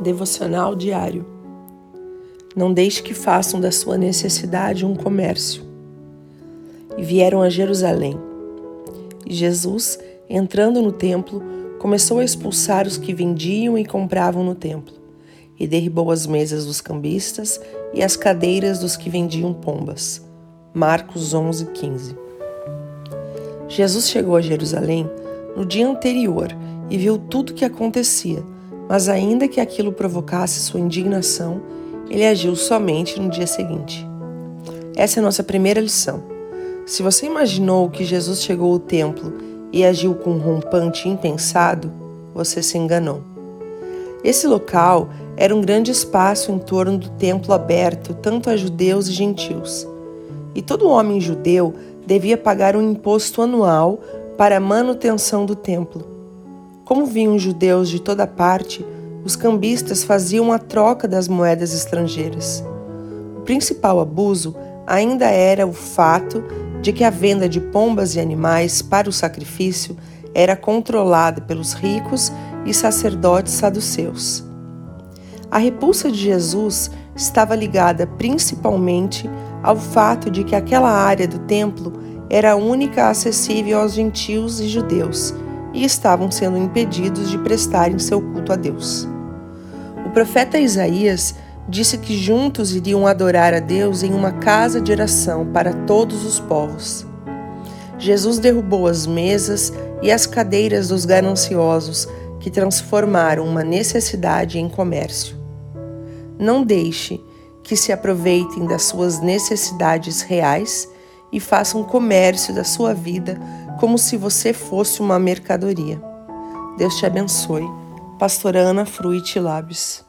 Devocional diário. Não deixe que façam da sua necessidade um comércio. E vieram a Jerusalém. E Jesus, entrando no templo, começou a expulsar os que vendiam e compravam no templo, e derribou as mesas dos cambistas e as cadeiras dos que vendiam pombas. Marcos 11, 15. Jesus chegou a Jerusalém no dia anterior e viu tudo o que acontecia mas ainda que aquilo provocasse sua indignação, ele agiu somente no dia seguinte. Essa é a nossa primeira lição. Se você imaginou que Jesus chegou ao templo e agiu com um rompante impensado, você se enganou. Esse local era um grande espaço em torno do templo aberto tanto a judeus e gentios. E todo homem judeu devia pagar um imposto anual para a manutenção do templo. Como vinham judeus de toda parte, os cambistas faziam a troca das moedas estrangeiras. O principal abuso ainda era o fato de que a venda de pombas e animais para o sacrifício era controlada pelos ricos e sacerdotes saduceus. A repulsa de Jesus estava ligada principalmente ao fato de que aquela área do templo era a única acessível aos gentios e judeus e estavam sendo impedidos de prestarem seu culto a Deus. O profeta Isaías disse que juntos iriam adorar a Deus em uma casa de oração para todos os povos. Jesus derrubou as mesas e as cadeiras dos gananciosos que transformaram uma necessidade em comércio. Não deixe que se aproveitem das suas necessidades reais e façam comércio da sua vida como se você fosse uma mercadoria. Deus te abençoe. Pastora Ana Fruit Labs.